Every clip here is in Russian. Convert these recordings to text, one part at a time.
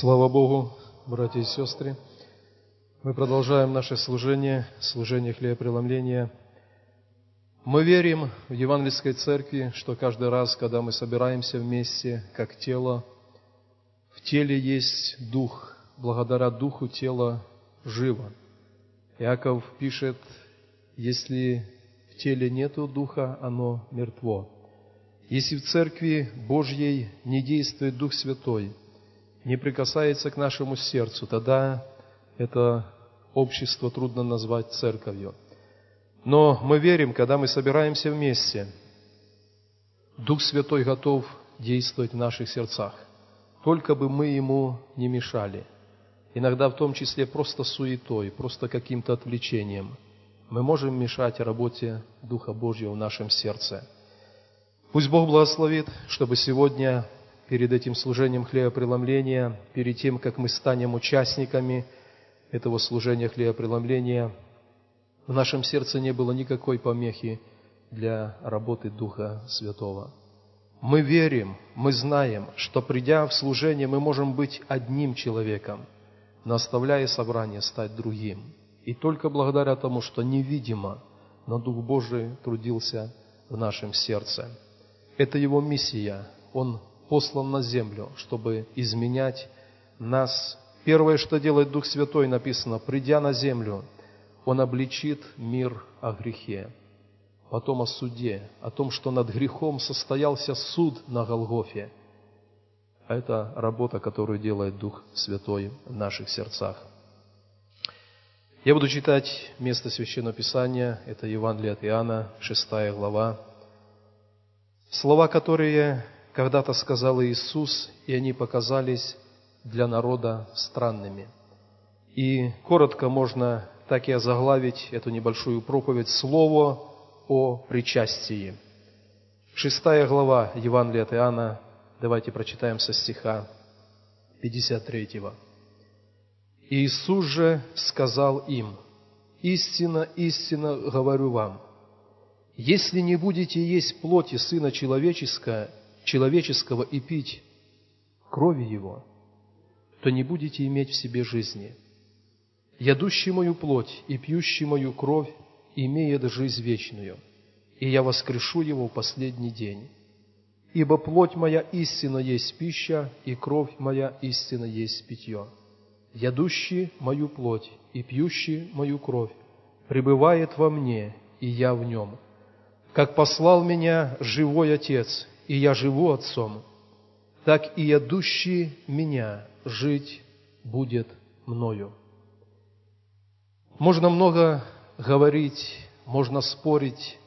Слава Богу, братья и сестры. Мы продолжаем наше служение, служение хлебопреломления. Мы верим в Евангельской Церкви, что каждый раз, когда мы собираемся вместе, как тело, в теле есть Дух. Благодаря Духу тело живо. Иаков пишет, если в теле нету Духа, оно мертво. Если в Церкви Божьей не действует Дух Святой – не прикасается к нашему сердцу, тогда это общество трудно назвать церковью. Но мы верим, когда мы собираемся вместе, Дух Святой готов действовать в наших сердцах, только бы мы Ему не мешали. Иногда в том числе просто суетой, просто каким-то отвлечением. Мы можем мешать работе Духа Божьего в нашем сердце. Пусть Бог благословит, чтобы сегодня перед этим служением хлебопреломления, перед тем, как мы станем участниками этого служения хлебопреломления, в нашем сердце не было никакой помехи для работы Духа Святого. Мы верим, мы знаем, что придя в служение, мы можем быть одним человеком, но оставляя собрание, стать другим. И только благодаря тому, что невидимо, но Дух Божий трудился в нашем сердце. Это Его миссия. Он послан на землю, чтобы изменять нас. Первое, что делает Дух Святой, написано, придя на землю, Он обличит мир о грехе, потом о суде, о том, что над грехом состоялся суд на Голгофе. Это работа, которую делает Дух Святой в наших сердцах. Я буду читать место Священного Писания, это Евангелие от Иоанна, 6 глава. Слова, которые когда-то сказал Иисус, и они показались для народа странными. И коротко можно так и озаглавить эту небольшую проповедь «Слово о причастии». Шестая глава Евангелия от Иоанна, давайте прочитаем со стиха 53. Иисус же сказал им, «Истина, истина говорю вам, если не будете есть плоти Сына Человеческого человеческого и пить крови Его, то не будете иметь в себе жизни. Ядущий мою плоть и пьющий мою кровь имеет жизнь вечную, и я воскрешу его в последний день. Ибо плоть моя истина есть пища, и кровь моя истина есть питье. Ядущий мою плоть и пьющий мою кровь пребывает во мне, и я в нем. Как послал меня живой Отец, и я живу Отцом, так и ядущий меня жить будет мною. Можно много говорить, можно спорить,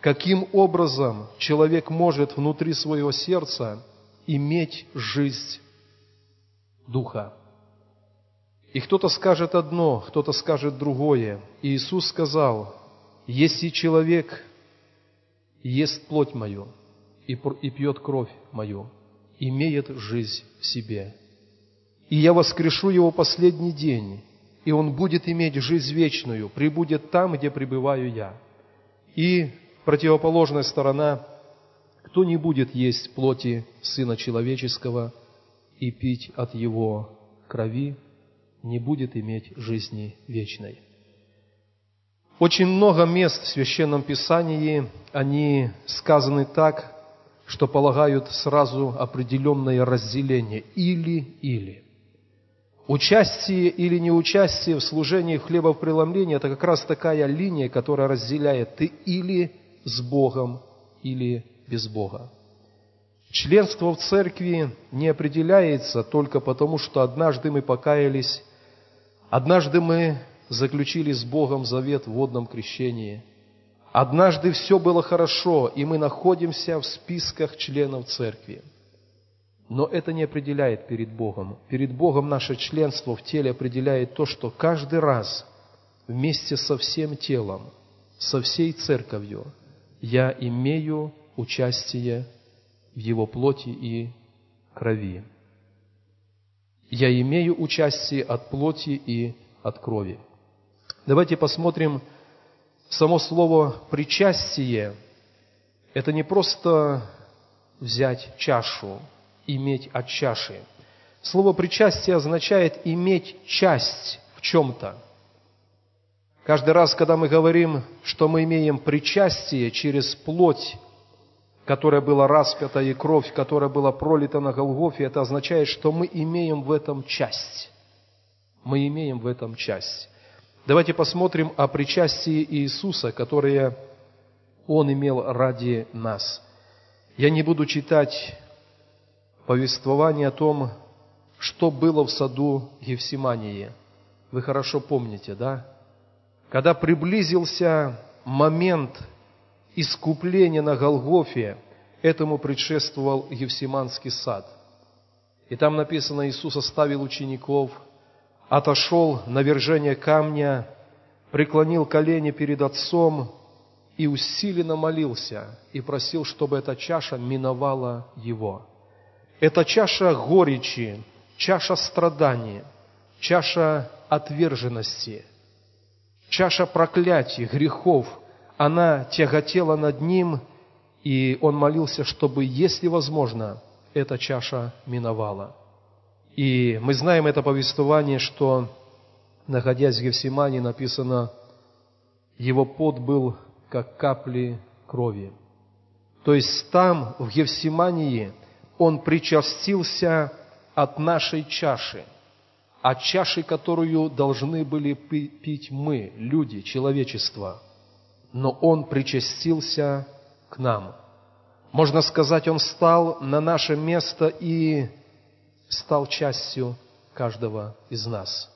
каким образом человек может внутри своего сердца иметь жизнь Духа. И кто-то скажет одно, кто-то скажет другое. И Иисус сказал, если человек ест плоть мою и, пьет кровь мою, имеет жизнь в себе. И я воскрешу его последний день, и он будет иметь жизнь вечную, прибудет там, где пребываю я. И противоположная сторона, кто не будет есть плоти Сына Человеческого и пить от Его крови, не будет иметь жизни вечной. Очень много мест в Священном Писании, они сказаны так, что полагают сразу определенное разделение или-или. Участие или неучастие в служении хлебопреломления – это как раз такая линия, которая разделяет ты или с Богом, или без Бога. Членство в церкви не определяется только потому, что однажды мы покаялись, однажды мы заключили с Богом завет в водном крещении – Однажды все было хорошо, и мы находимся в списках членов церкви. Но это не определяет перед Богом. Перед Богом наше членство в теле определяет то, что каждый раз вместе со всем телом, со всей церковью я имею участие в Его плоти и крови. Я имею участие от плоти и от крови. Давайте посмотрим Само слово «причастие» – это не просто взять чашу, иметь от чаши. Слово «причастие» означает иметь часть в чем-то. Каждый раз, когда мы говорим, что мы имеем причастие через плоть, которая была распята, и кровь, которая была пролита на Голгофе, это означает, что мы имеем в этом часть. Мы имеем в этом часть. Давайте посмотрим о причастии Иисуса, которое Он имел ради нас. Я не буду читать повествование о том, что было в саду Евсимании. Вы хорошо помните, да? Когда приблизился момент искупления на Голгофе, этому предшествовал Евсиманский сад. И там написано, Иисус оставил учеников, отошел на вержение камня, преклонил колени перед Отцом и усиленно молился и просил, чтобы эта чаша миновала его. Эта чаша горечи, чаша страданий, чаша отверженности, чаша проклятий, грехов, она тяготела над ним, и он молился, чтобы, если возможно, эта чаша миновала. И мы знаем это повествование, что, находясь в Гефсимане, написано, его пот был как капли крови. То есть там, в Гефсимании, он причастился от нашей чаши, от чаши, которую должны были пить мы, люди, человечество. Но Он причастился к нам. Можно сказать, Он стал на наше место и стал частью каждого из нас.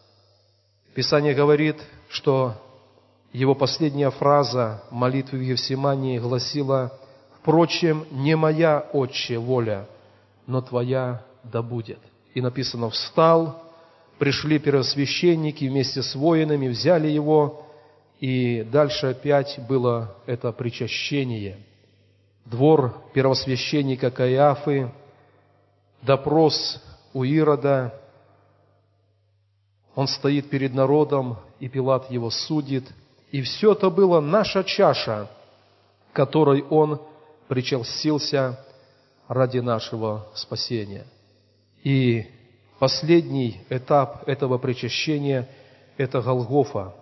Писание говорит, что его последняя фраза молитвы в Евсимании гласила «Впрочем, не моя, Отче, воля, но Твоя да будет» и написано «встал», пришли первосвященники вместе с воинами, взяли его, и дальше опять было это причащение. Двор первосвященника Каиафы, допрос у Ирода, он стоит перед народом, и Пилат его судит. И все это было наша чаша, которой он причастился ради нашего спасения – и последний этап этого причащения – это Голгофа,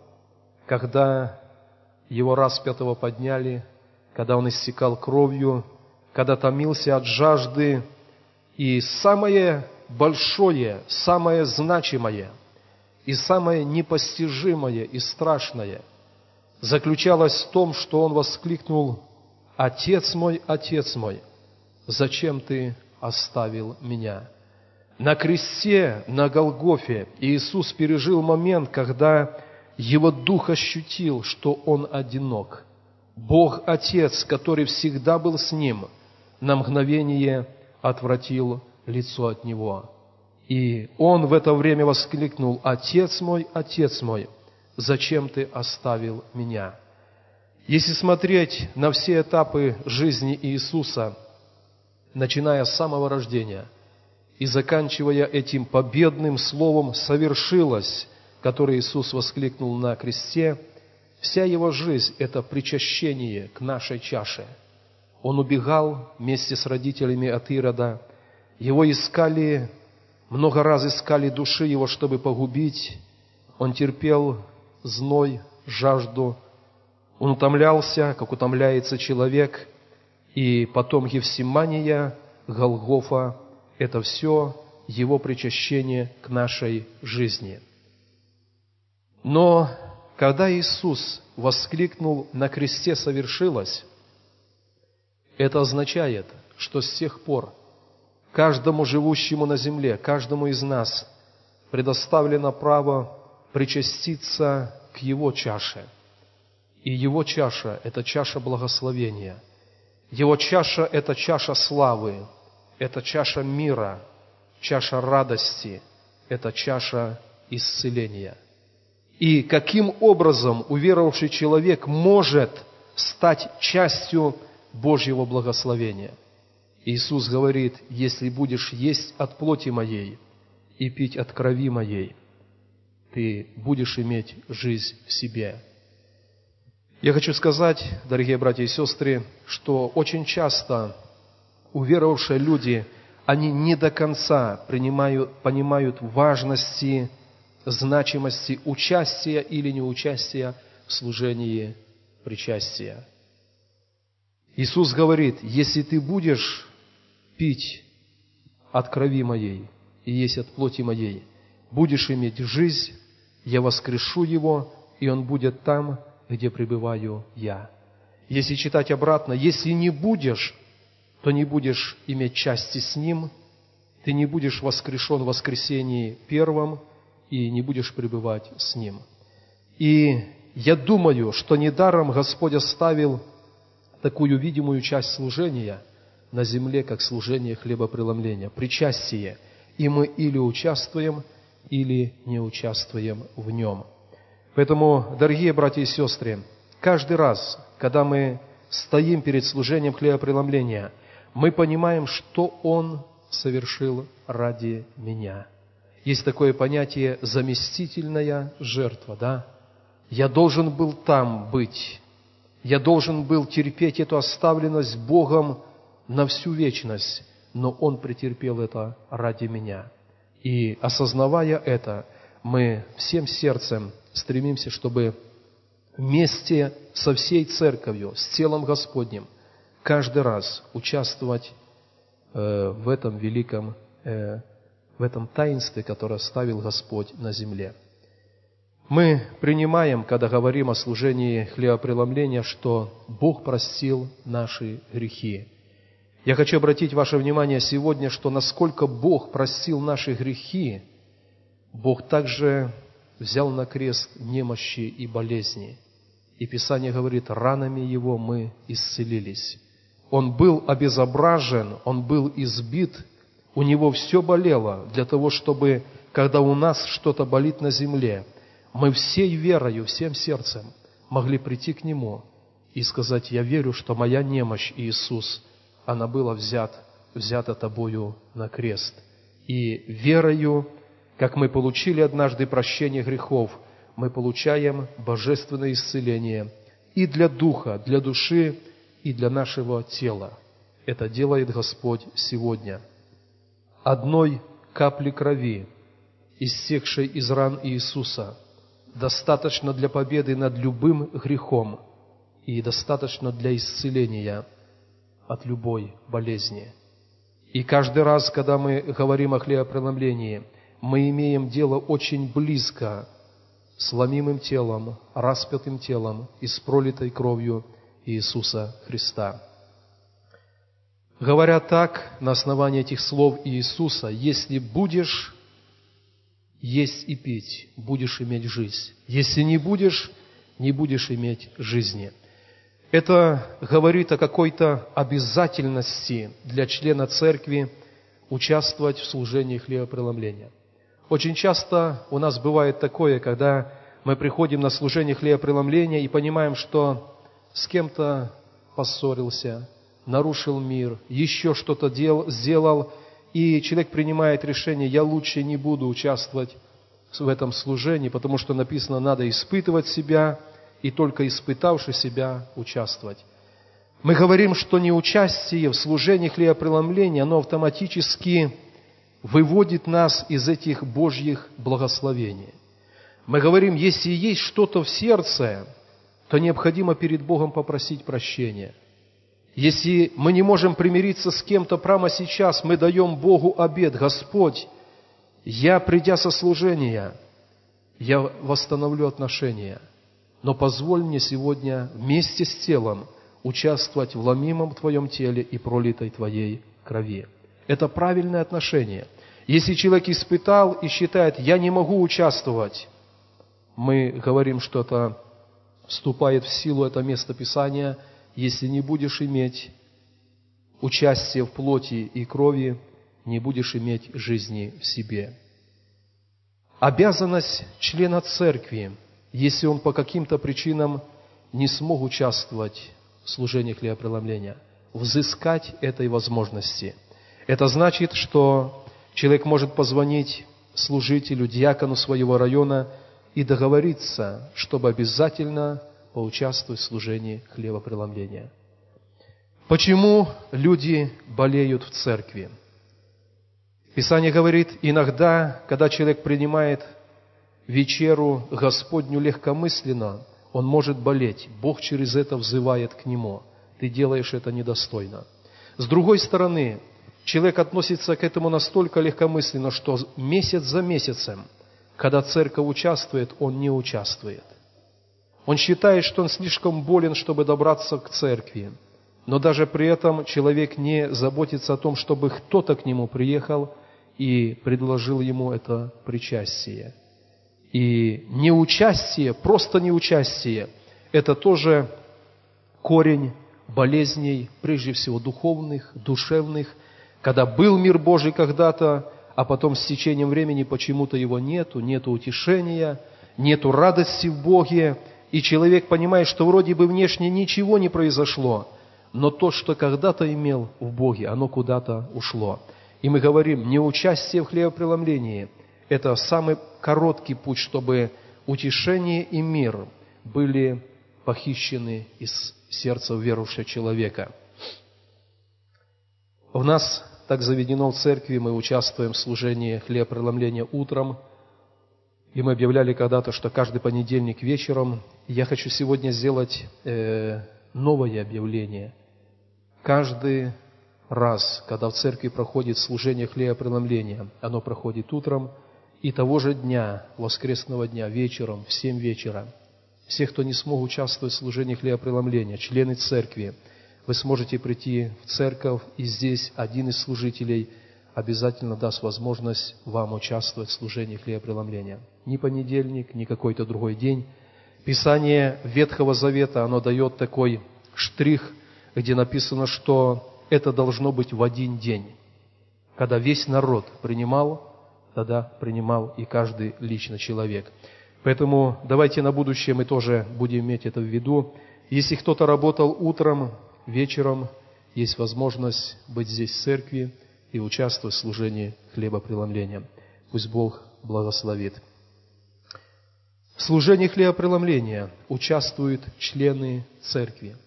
когда его распятого подняли, когда он иссекал кровью, когда томился от жажды. И самое большое, самое значимое и самое непостижимое и страшное заключалось в том, что он воскликнул «Отец мой, Отец мой, зачем ты оставил меня?» На кресте, на Голгофе Иисус пережил момент, когда его дух ощутил, что он одинок. Бог Отец, который всегда был с ним, на мгновение отвратил лицо от него. И он в это время воскликнул, «Отец мой, Отец мой, зачем ты оставил меня?» Если смотреть на все этапы жизни Иисуса, начиная с самого рождения – и заканчивая этим победным словом «совершилось», которое Иисус воскликнул на кресте, вся его жизнь – это причащение к нашей чаше. Он убегал вместе с родителями от Ирода, его искали, много раз искали души его, чтобы погубить, он терпел зной, жажду, он утомлялся, как утомляется человек, и потом Евсимания, Голгофа – это все Его причащение к нашей жизни. Но когда Иисус воскликнул «на кресте совершилось», это означает, что с тех пор каждому живущему на земле, каждому из нас предоставлено право причаститься к Его чаше. И Его чаша – это чаша благословения. Его чаша – это чаша славы, это чаша мира, чаша радости, это чаша исцеления. И каким образом уверовавший человек может стать частью Божьего благословения? Иисус говорит, если будешь есть от плоти моей и пить от крови моей, ты будешь иметь жизнь в себе. Я хочу сказать, дорогие братья и сестры, что очень часто уверовавшие люди, они не до конца принимают, понимают важности, значимости участия или неучастия в служении причастия. Иисус говорит, если ты будешь пить от крови моей и есть от плоти моей, будешь иметь жизнь, я воскрешу его, и он будет там, где пребываю я. Если читать обратно, если не будешь, то не будешь иметь части с ним, ты не будешь воскрешен в воскресении первом и не будешь пребывать с ним. И я думаю, что недаром Господь оставил такую видимую часть служения на земле, как служение хлебопреломления, причастие. И мы или участвуем, или не участвуем в нем. Поэтому, дорогие братья и сестры, каждый раз, когда мы стоим перед служением хлебопреломления, мы понимаем, что Он совершил ради меня. Есть такое понятие «заместительная жертва», да? Я должен был там быть, я должен был терпеть эту оставленность Богом на всю вечность, но Он претерпел это ради меня. И осознавая это, мы всем сердцем стремимся, чтобы вместе со всей церковью, с телом Господним, каждый раз участвовать э, в этом великом, э, в этом таинстве, которое оставил Господь на земле. Мы принимаем, когда говорим о служении хлебопреломления, что Бог простил наши грехи. Я хочу обратить ваше внимание сегодня, что насколько Бог простил наши грехи, Бог также взял на крест немощи и болезни. И Писание говорит, ранами Его мы исцелились. Он был обезображен, Он был избит, у Него все болело для того, чтобы, когда у нас что-то болит на земле – мы всей верою, всем сердцем могли прийти к Нему и сказать, я верю, что моя немощь, Иисус, она была взят, взята Тобою на крест. И верою, как мы получили однажды прощение грехов, мы получаем божественное исцеление и для духа, для души, и для нашего тела. Это делает Господь сегодня. Одной капли крови, иссекшей из ран Иисуса – достаточно для победы над любым грехом и достаточно для исцеления от любой болезни. И каждый раз, когда мы говорим о хлебопреломлении, мы имеем дело очень близко с ломимым телом, распятым телом и с пролитой кровью Иисуса Христа. Говоря так, на основании этих слов Иисуса, если будешь есть и пить, будешь иметь жизнь. Если не будешь, не будешь иметь жизни. Это говорит о какой-то обязательности для члена церкви участвовать в служении хлебопреломления. Очень часто у нас бывает такое, когда мы приходим на служение хлебопреломления и понимаем, что с кем-то поссорился, нарушил мир, еще что-то дел, сделал, и человек принимает решение, я лучше не буду участвовать в этом служении, потому что написано, надо испытывать себя, и только испытавши себя, участвовать. Мы говорим, что неучастие в служении хлебопреломления, оно автоматически выводит нас из этих Божьих благословений. Мы говорим, если есть что-то в сердце, то необходимо перед Богом попросить прощения – если мы не можем примириться с кем-то прямо сейчас, мы даем Богу обед. Господь, я, придя со служения, я восстановлю отношения. Но позволь мне сегодня вместе с телом участвовать в ломимом Твоем теле и пролитой Твоей крови. Это правильное отношение. Если человек испытал и считает, я не могу участвовать, мы говорим, что это вступает в силу это место Писания – если не будешь иметь участия в плоти и крови, не будешь иметь жизни в себе. Обязанность члена церкви, если он по каким-то причинам не смог участвовать в служении хлебопреломления, взыскать этой возможности. Это значит, что человек может позвонить служителю, диакону своего района и договориться, чтобы обязательно поучаствовать в служении хлебопреломления. Почему люди болеют в церкви? Писание говорит, иногда, когда человек принимает вечеру Господню легкомысленно, он может болеть. Бог через это взывает к нему. Ты делаешь это недостойно. С другой стороны, человек относится к этому настолько легкомысленно, что месяц за месяцем, когда церковь участвует, он не участвует. Он считает, что он слишком болен, чтобы добраться к церкви. Но даже при этом человек не заботится о том, чтобы кто-то к нему приехал и предложил ему это причастие. И неучастие, просто неучастие, это тоже корень болезней, прежде всего духовных, душевных, когда был мир Божий когда-то, а потом с течением времени почему-то его нету, нету утешения, нету радости в Боге, и человек понимает, что вроде бы внешне ничего не произошло, но то, что когда-то имел в Боге, оно куда-то ушло. И мы говорим, неучастие в хлебопреломлении – это самый короткий путь, чтобы утешение и мир были похищены из сердца верующего человека. В нас так заведено в церкви, мы участвуем в служении хлебопреломления утром, и мы объявляли когда-то, что каждый понедельник вечером. Я хочу сегодня сделать э, новое объявление. Каждый раз, когда в церкви проходит служение хлебопреломления, оно проходит утром, и того же дня, воскресного дня, вечером, в семь вечера, все, кто не смог участвовать в служении хлебопреломления, члены церкви, вы сможете прийти в церковь, и здесь один из служителей обязательно даст возможность вам участвовать в служении хлебопреломления. Ни понедельник, ни какой-то другой день. Писание Ветхого Завета, оно дает такой штрих, где написано, что это должно быть в один день. Когда весь народ принимал, тогда принимал и каждый лично человек. Поэтому давайте на будущее мы тоже будем иметь это в виду. Если кто-то работал утром, вечером, есть возможность быть здесь в церкви и участвовать в служении хлебопреломления. Пусть Бог благословит. В служении хлебопреломления участвуют члены церкви –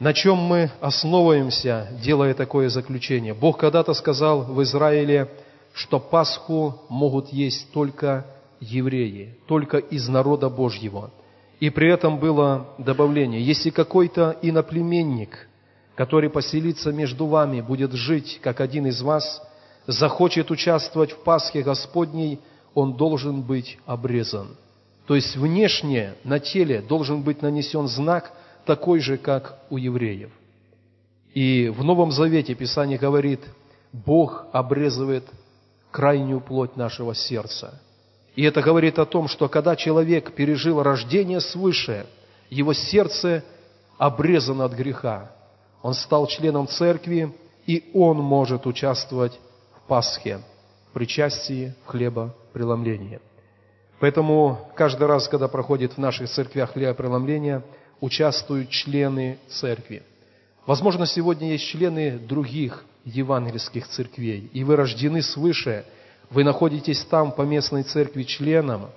на чем мы основываемся, делая такое заключение? Бог когда-то сказал в Израиле, что Пасху могут есть только евреи, только из народа Божьего. И при этом было добавление, если какой-то иноплеменник, который поселится между вами, будет жить, как один из вас, захочет участвовать в Пасхе Господней, он должен быть обрезан. То есть внешне на теле должен быть нанесен знак – такой же, как у евреев. И в Новом Завете Писание говорит, Бог обрезывает крайнюю плоть нашего сердца. И это говорит о том, что когда человек пережил рождение свыше, его сердце обрезано от греха. Он стал членом церкви, и он может участвовать в Пасхе, в причастии хлеба преломления. Поэтому каждый раз, когда проходит в наших церквях хлебопреломление – участвуют члены церкви. Возможно, сегодня есть члены других евангельских церквей, и вы рождены свыше, вы находитесь там по местной церкви членом,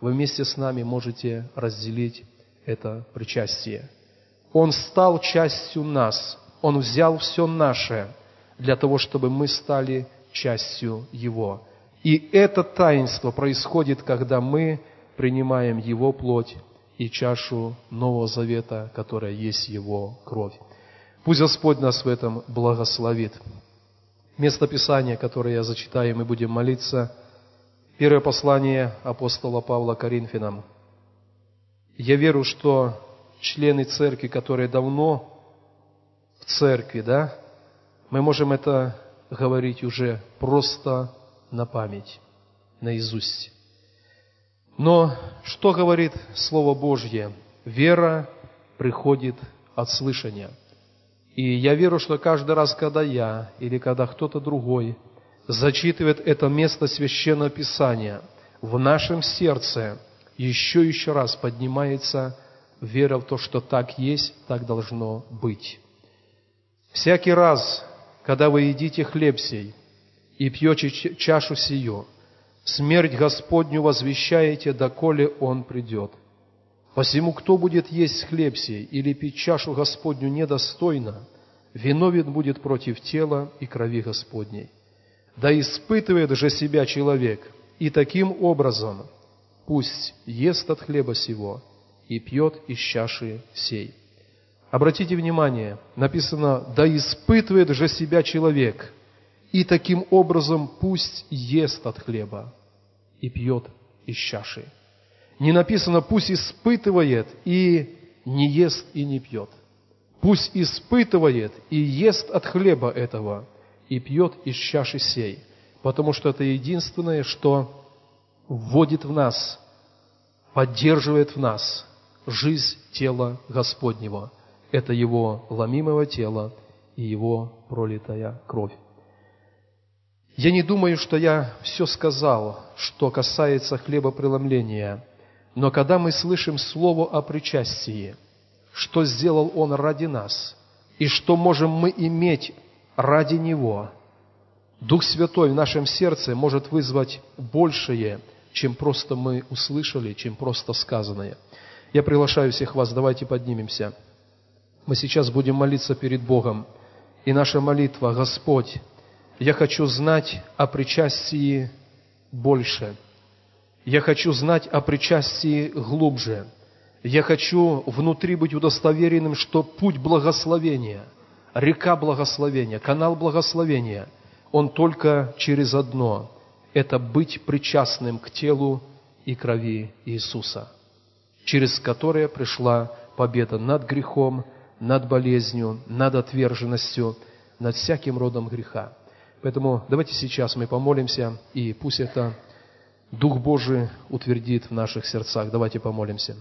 вы вместе с нами можете разделить это причастие. Он стал частью нас, Он взял все наше для того, чтобы мы стали частью Его. И это таинство происходит, когда мы принимаем Его плоть и чашу Нового Завета, которая есть Его кровь. Пусть Господь нас в этом благословит. Место Писания, которое я зачитаю, мы будем молиться. Первое послание апостола Павла Коринфянам. Я верю, что члены церкви, которые давно в церкви, да, мы можем это говорить уже просто на память, наизусть. Но что говорит Слово Божье? Вера приходит от слышания. И я верю, что каждый раз, когда я или когда кто-то другой зачитывает это место Священного Писания, в нашем сердце еще еще раз поднимается вера в то, что так есть, так должно быть. Всякий раз, когда вы едите хлеб сей и пьете чашу сию, смерть Господню возвещаете, доколе Он придет. Посему, кто будет есть хлеб сей или пить чашу Господню недостойно, виновен будет против тела и крови Господней. Да испытывает же себя человек, и таким образом пусть ест от хлеба сего и пьет из чаши сей. Обратите внимание, написано, да испытывает же себя человек, и таким образом пусть ест от хлеба и пьет из чаши. Не написано, пусть испытывает и не ест и не пьет. Пусть испытывает и ест от хлеба этого и пьет из чаши сей, потому что это единственное, что вводит в нас, поддерживает в нас жизнь тела Господнего. Это Его ломимого тела и Его пролитая кровь. Я не думаю, что я все сказал, что касается хлебопреломления, но когда мы слышим слово о причастии, что сделал Он ради нас, и что можем мы иметь ради Него, Дух Святой в нашем сердце может вызвать большее, чем просто мы услышали, чем просто сказанное. Я приглашаю всех вас, давайте поднимемся. Мы сейчас будем молиться перед Богом. И наша молитва, Господь, я хочу знать о причастии больше. Я хочу знать о причастии глубже. Я хочу внутри быть удостоверенным, что путь благословения, река благословения, канал благословения, он только через одно – это быть причастным к телу и крови Иисуса, через которое пришла победа над грехом, над болезнью, над отверженностью, над всяким родом греха. Поэтому давайте сейчас мы помолимся, и пусть это Дух Божий утвердит в наших сердцах. Давайте помолимся.